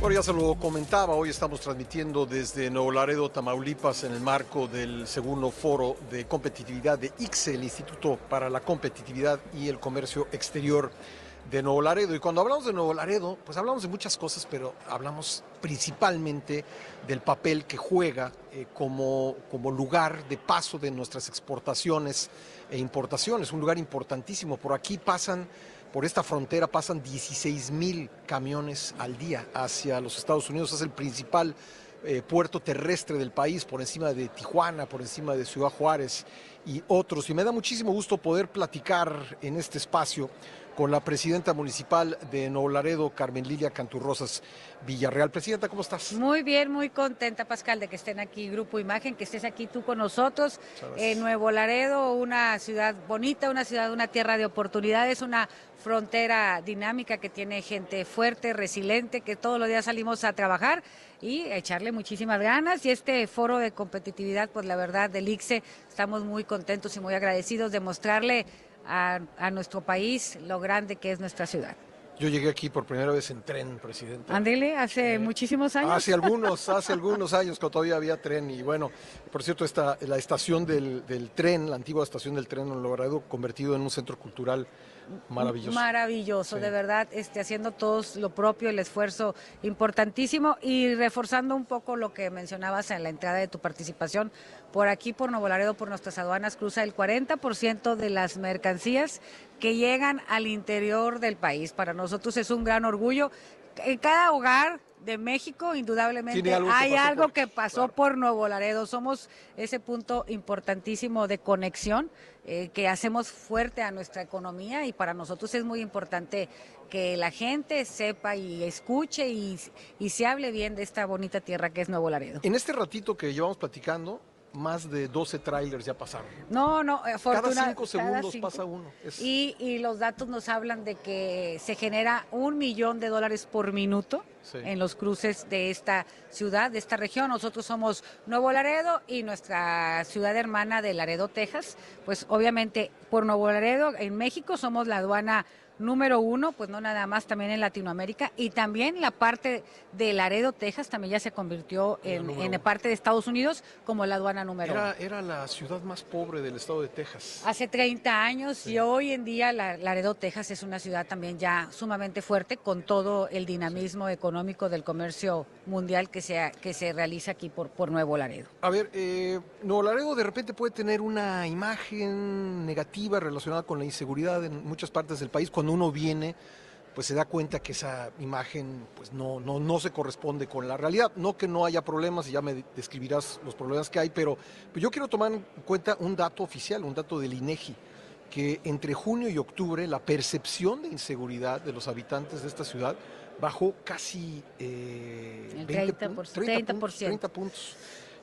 Bueno, ya se lo comentaba, hoy estamos transmitiendo desde Nuevo Laredo, Tamaulipas, en el marco del segundo foro de competitividad de ICSE, el Instituto para la Competitividad y el Comercio Exterior de Nuevo Laredo. Y cuando hablamos de Nuevo Laredo, pues hablamos de muchas cosas, pero hablamos principalmente del papel que juega eh, como, como lugar de paso de nuestras exportaciones e importaciones, un lugar importantísimo. Por aquí pasan por esta frontera pasan 16 mil camiones al día hacia los Estados Unidos. Es el principal eh, puerto terrestre del país, por encima de Tijuana, por encima de Ciudad Juárez y otros. Y me da muchísimo gusto poder platicar en este espacio con la presidenta municipal de Nuevo Laredo, Carmen Lilia Canturrosas Villarreal. Presidenta, ¿cómo estás? Muy bien, muy contenta, Pascal, de que estén aquí Grupo Imagen, que estés aquí tú con nosotros en Nuevo Laredo, una ciudad bonita, una ciudad, una tierra de oportunidades, una frontera dinámica que tiene gente fuerte, resiliente, que todos los días salimos a trabajar y echarle muchísimas ganas. Y este foro de competitividad, pues la verdad, del ICSE, estamos muy contentos y muy agradecidos de mostrarle a, nuestro país lo grande que es nuestra ciudad. Yo llegué aquí por primera vez en tren, presidente. Andele, hace eh, muchísimos años. Hace algunos, hace algunos años que todavía había tren. Y bueno, por cierto, esta, la estación del, del tren, la antigua estación del tren en Logrado, convertido en un centro cultural Maravilloso. Maravilloso, de verdad, este, haciendo todos lo propio, el esfuerzo importantísimo y reforzando un poco lo que mencionabas en la entrada de tu participación. Por aquí, por Nuevo Laredo, por nuestras aduanas, cruza el 40% de las mercancías que llegan al interior del país. Para nosotros es un gran orgullo. En cada hogar de México, indudablemente hay algo que pasó por Nuevo Laredo. Somos ese punto importantísimo de conexión eh, que hacemos fuerte a nuestra economía y para nosotros es muy importante que la gente sepa y escuche y, y se hable bien de esta bonita tierra que es Nuevo Laredo. En este ratito que llevamos platicando, más de 12 trailers ya pasaron. No, no, Cada cinco segundos pasa uno. Y, y, los datos nos hablan de que se genera un millón de dólares por minuto en los cruces de esta ciudad, de esta región. Nosotros somos Nuevo Laredo y nuestra ciudad hermana de Laredo, Texas. Pues obviamente por Nuevo Laredo, en México, somos la aduana número uno, pues no nada más también en Latinoamérica y también la parte de Laredo, Texas, también ya se convirtió en, en parte de Estados Unidos como la aduana número era, uno. Era la ciudad más pobre del estado de Texas. Hace 30 años y hoy en día Laredo, Texas es una ciudad también ya sumamente fuerte con todo el dinamismo económico del comercio mundial que se, que se realiza aquí por, por Nuevo Laredo. A ver, eh, Nuevo Laredo de repente puede tener una imagen negativa relacionada con la inseguridad en muchas partes del país cuando uno viene, pues se da cuenta que esa imagen pues no, no, no se corresponde con la realidad. No que no haya problemas, y ya me describirás los problemas que hay, pero yo quiero tomar en cuenta un dato oficial, un dato del INEGI, que entre junio y octubre la percepción de inseguridad de los habitantes de esta ciudad bajó casi eh, 30, 30, puntos, 30, puntos,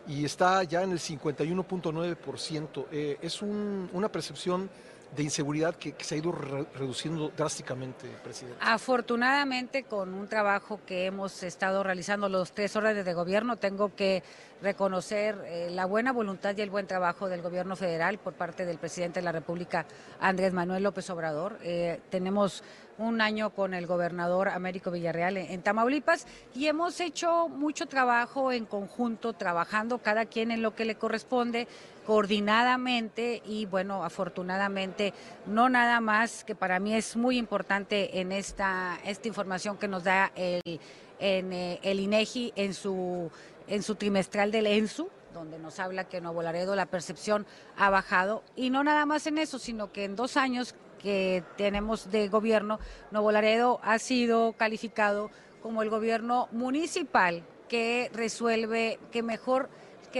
y está ya en el 51.9%. Eh, es un, una percepción de inseguridad que, se ha ido reduciendo drásticamente, presidente? Afortunadamente, con un trabajo que hemos estado realizando los tres órdenes de gobierno, tengo que reconocer eh, la buena voluntad y el buen trabajo del gobierno federal por parte del presidente de la República, Andrés Manuel López Obrador. Eh, tenemos un año con el gobernador Américo Villarreal en, Tamaulipas y hemos hecho mucho trabajo en conjunto, trabajando cada quien en lo que le corresponde, coordinadamente y bueno, afortunadamente, no nada más, que para mí es muy importante en esta, esta información que nos da el, en, eh, el INEGI en su, en su trimestral del ENSU, donde nos habla que Nuevo Laredo la percepción ha bajado y no nada más en eso, sino que en dos años que tenemos de gobierno, Nuevo Laredo ha sido calificado como el gobierno municipal que resuelve, que mejor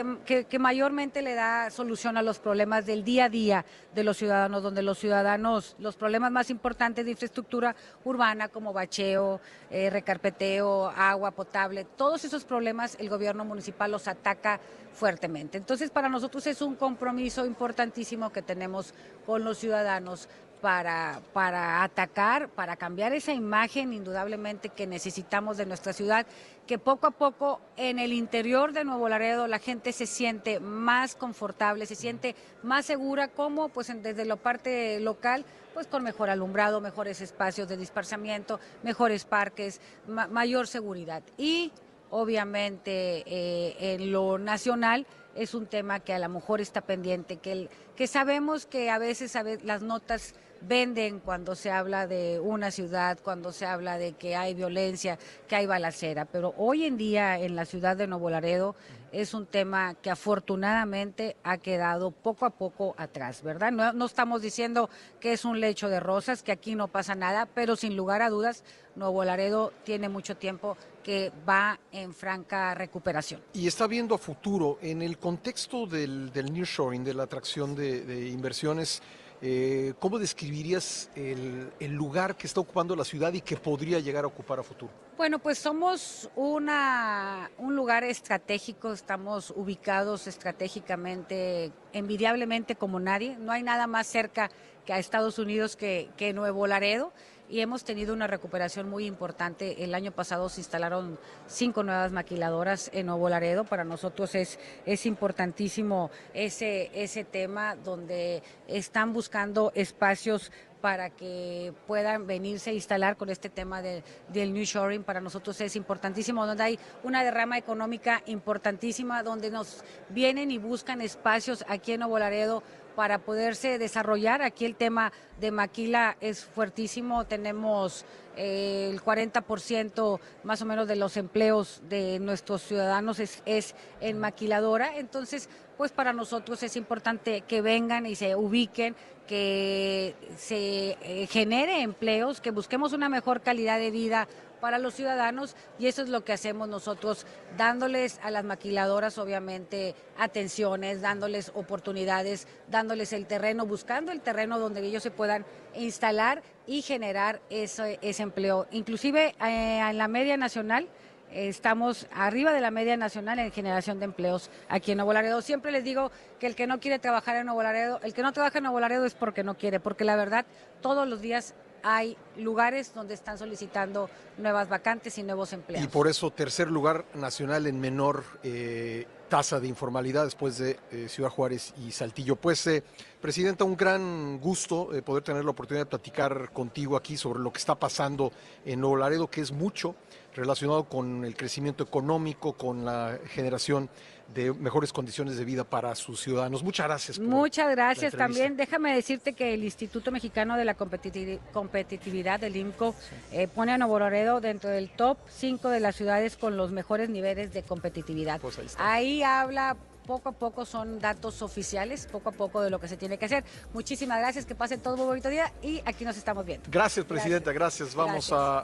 que, mayormente le da solución a los problemas del día a día de los ciudadanos, donde los ciudadanos, los problemas más importantes de infraestructura urbana como bacheo, eh, recarpeteo, agua potable, todos esos problemas el gobierno municipal los ataca fuertemente. Entonces, para nosotros es un compromiso importantísimo que tenemos con los ciudadanos para, para atacar, para cambiar esa imagen indudablemente que necesitamos de nuestra ciudad, que poco a poco en el interior de Nuevo Laredo la gente se siente más confortable, se siente más segura, como pues desde la parte local, pues con mejor alumbrado, mejores espacios de dispersamiento, mejores parques, mayor seguridad. Y obviamente eh, en lo nacional es un tema que a lo mejor está pendiente, que, que sabemos que a veces, a veces las notas venden cuando se habla de una ciudad, cuando se habla de que hay violencia, que hay balacera. Pero hoy en día en la ciudad de Nuevo Laredo es un tema que afortunadamente ha quedado poco a poco atrás, ¿verdad? No, estamos diciendo que es un lecho de rosas, que aquí no pasa nada, pero sin lugar a dudas, Nuevo Laredo tiene mucho tiempo que va en franca recuperación. Y está viendo a futuro, en el contexto del, del nearshoring, de la atracción de inversiones, eh, ¿Cómo describirías el, lugar que está ocupando la ciudad y que podría llegar a ocupar a futuro? Bueno, pues somos una, un lugar estratégico, estamos ubicados estratégicamente, envidiablemente como nadie. No hay nada más cerca que a Estados Unidos que, que Nuevo Laredo y hemos tenido una recuperación muy importante. El año pasado se instalaron cinco nuevas maquiladoras en Nuevo Laredo. Para nosotros es, es importantísimo ese, ese tema donde están buscando espacios para que puedan venirse a instalar con este tema de, del New Shoring. Para nosotros es importantísimo, donde hay una derrama económica importantísima, donde nos vienen y buscan espacios aquí en Nuevo Laredo para poderse desarrollar. Aquí el tema de maquila es fuertísimo. Tenemos eh, el 40% más o menos de los empleos de nuestros ciudadanos es, en maquiladora. Entonces, pues para nosotros es importante que vengan y se ubiquen, que se eh, genere empleos, que busquemos una mejor calidad de vida para los ciudadanos y eso es lo que hacemos nosotros, dándoles a las maquiladoras obviamente atenciones, dándoles oportunidades, dándoles el terreno, buscando el terreno donde ellos se puedan instalar y generar ese, empleo. Inclusive eh, en la media nacional, estamos arriba de la media nacional en generación de empleos aquí en Nuevo Laredo. Siempre les digo que el que no quiere trabajar en Nuevo Laredo, el que no trabaja en Nuevo Laredo es porque no quiere, porque la verdad todos los días hay lugares donde están solicitando nuevas vacantes y nuevos empleos. Y por eso tercer lugar nacional en menor eh, tasa de informalidad después de eh, Ciudad Juárez y Saltillo. Pues, eh, Presidenta, un gran gusto poder tener la oportunidad de platicar contigo aquí sobre lo que está pasando en Nuevo Laredo, que es mucho relacionado con el crecimiento económico, con la generación de mejores condiciones de vida para sus ciudadanos. Muchas gracias. Muchas gracias también. Déjame decirte que el Instituto Mexicano de la Competitividad, del IMCO, eh, pone a Nuevo Laredo dentro del top 5 de las ciudades con los mejores niveles de competitividad. Pues ahí, ahí habla poco a poco son datos oficiales, poco a poco de lo que se tiene que hacer. Muchísimas gracias, que pasen todo un bonito día y aquí nos estamos viendo. Gracias, Presidenta, gracias. Vamos a